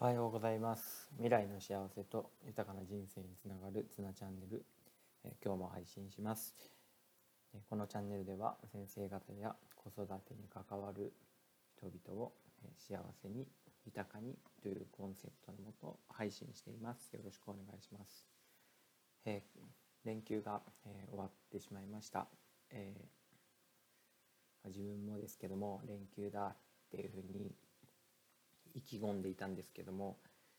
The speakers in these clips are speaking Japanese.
おはようございます。未来の幸せと豊かな人生につながるツナチャンネルえ今日も配信します。えこのチャンネルでは先生方や子育てに関わる人々をえ幸せに豊かにというコンセプトのもと配信しています。よろしくお願いします。え連休がえ終わってしまいました。え自分もですけども連休だっていうふうに意気込んでいたんですけども、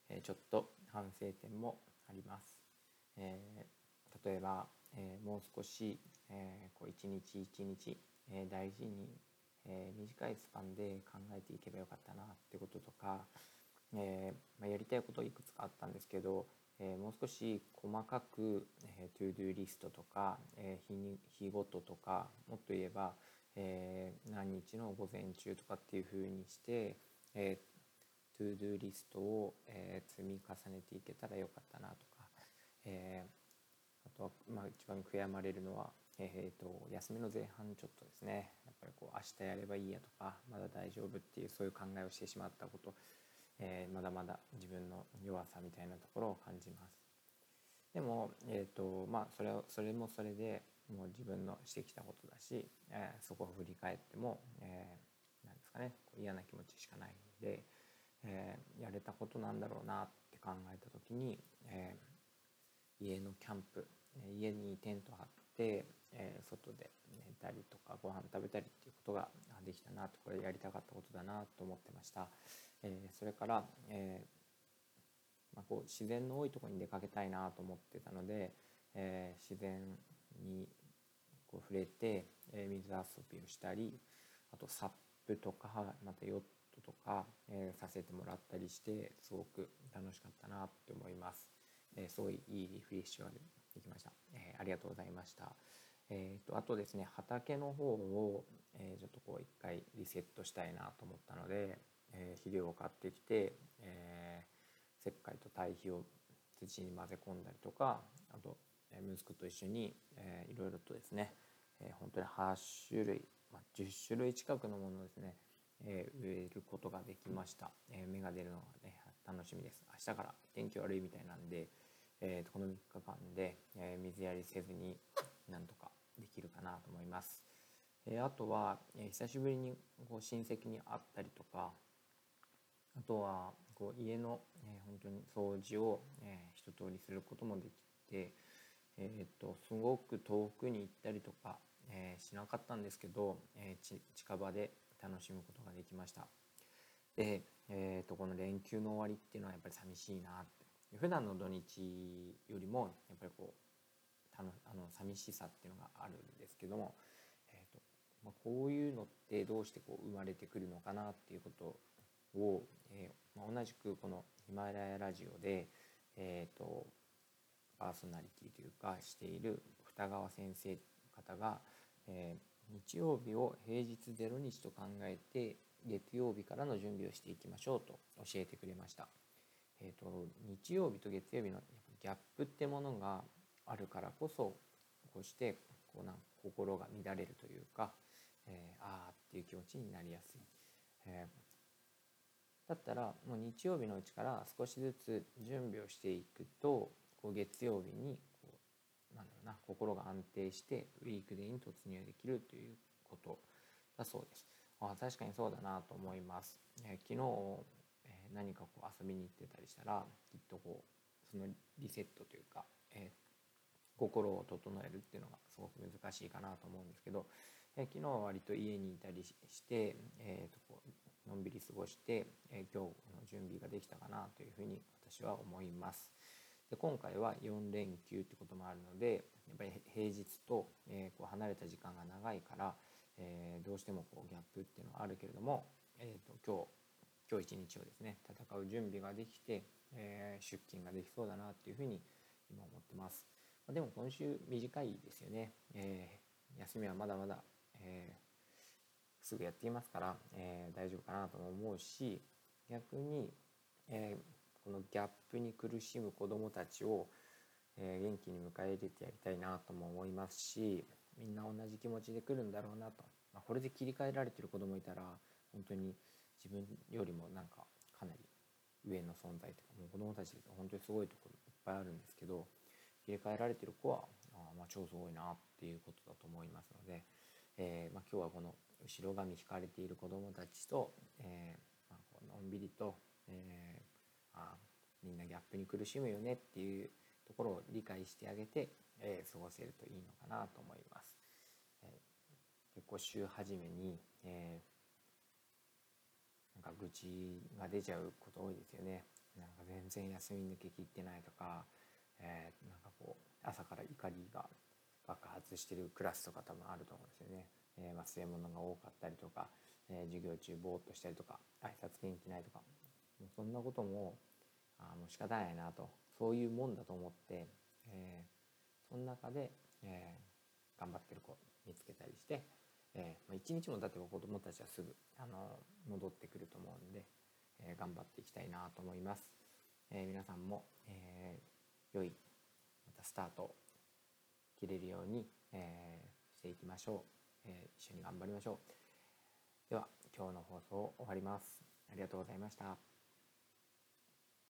えちょっと反省点もあります。え、例えば、え、もう少し、え、こう一日一日、え大事に、え短いスパンで考えていけばよかったなってこととか、えまあ、やりたいこといくつかあったんですけど、えもう少し細かく、えー、 to-do リストとか、え日に日ごととかもっと言えば、え何日の午前中とかっていうふうにして、え to-do リストを、えー、積み重ねていけたらよかったなとか、えー、あとは、まあ、一番悔やまれるのは、えーと、休みの前半ちょっとですねやっぱりこう明日やればいいやとかまだ大丈夫っていうそういう考えをしてしまったこと、えー、まだまだ自分の弱さみたいなところを感じます。でも、えーとまあ、それそれもそれでもう自分のしてきたことだし、えー、そこを振り返っても、えー、なんですかね嫌な気持ちしかないので。えー、やれたことなんだろうなって考えた時に、えー、家のキャンプ家にテント張って、えー、外で寝たりとかご飯食べたりっていうことができたなとこれやりたかったことだなと思ってました、えそれから、えまあ、こう自然の多いとこに出かけたいなと思ってたので、え自然にこう触れて、え水遊びをしたりあとサップとかまたヨッとか、えー、させてもらったりしてすごく楽しかったなって思います。えー、すごいいいリフレッシュができました。えー、ありがとうございました。えーと、あとですね畑の方を、えー、ちょっとこう一回リセットしたいなと思ったので、えー、肥料を買ってきて、えー、石灰と堆肥を土に混ぜ込んだりとかあと、えー、息子と一緒に、えー、いろいろとですね、えー、本当に8種類、まあ、10種類近くのものですねえー、植えることができました、えー、芽が出るのがね楽しみです。明日から天気悪いみたいなんで、えー、この3日間で、え、水やりせずになんとかできるかなと思います、え、あとは、え、久しぶりにこう親戚に会ったりとかあとはこう家の、えー、本当に掃除を、えー、一通りすることもできて、えー、とすごく遠くに行ったりとか、え、しなかったんですけど、え、近場で楽しむことができました。で、えーと、この連休の終わりっていうのはやっぱり寂しいなって。普段の土日よりもやっぱりこうたのあの寂しさっていうのがあるんですけども、えーとまあ、こういうのってどうしてこう生まれてくるのかなっていうことを、えーまあ、同じくこのヒマラヤラジオで、えーと、パーソナリティというかしている二川先生方が、えー、日曜日を平日0日と考えて月曜日からの準備をしていきましょうと教えてくれました。えーと、日曜日と月曜日のギャップってものがあるからこそこうしてこうなん心が乱れるというか、えー、ああっていう気持ちになりやすい。えー、だったらもう日曜日のうちから少しずつ準備をしていくとこう月曜日になんだろうな心が安定してウィークデーに突入できるということだそうです。あ確かにそうだなと思います。えー、昨日、えー、何かこう遊びに行ってたりしたらきっとこうそのリセットというか、えー、心を整えるっていうのがすごく難しいかなと思うんですけど、え昨日は割と家にいたりして、えー、とこうのんびり過ごして、え今日の準備ができたかなというふうに私は思います。で今回は4連休ってこともあるのでやっぱり平日と、えー、こう離れた時間が長いから、えー、どうしてもこうギャップっていうのはあるけれども、えーと、今日今日一日をですね戦う準備ができて、えー、出勤ができそうだなっていうふうに今思ってます。までも今週短いですよね。え、休みはまだまだ、え、すぐやっていますから、え、大丈夫かなとも思うし逆に、えー、このギャップに苦しむ子どもたちを、えー、元気に迎え入れてやりたいなとも思いますしみんな同じ気持ちで来るんだろうなと、まあ、これで切り替えられてる子どもいたら本当に自分よりもなんかかなり上の存在とかもう子どもたち本当にすごいところいっぱいあるんですけど入れ替えられてる子はあまあ超すごいなっていうことだと思いますので、えーまあ、今日はこの後ろ髪引かれている子どもたちと、えーまあ、このんびりと、えー、あみんなギャップに苦しむよねっていうところを理解してあげて、えー、過ごせるといいのかなと思います。えー、結構週初めに、えー、なんか愚痴が出ちゃうこと多いですよね。なんか全然休み抜け切ってないとか、えー、なんかこう朝から怒りが爆発してるクラスとか多分あると思うんですよね。えー、忘れ物が多かったりとか、えー、授業中ぼーっとしたりとか挨拶元気ないとかそんなこともあもう仕方ないなと。そういうもんだと思って、えー、その中で、えー、頑張ってる子見つけたりして、えーまあ、一日も経てば子どもたちはすぐあの戻ってくると思うんで、えー、頑張っていきたいなと思います。えー、皆さんも、えー、良いまたスタート切れるように、えー、していきましょう、えー、一緒に頑張りましょう。では今日の放送を終わります。ありがとうございました。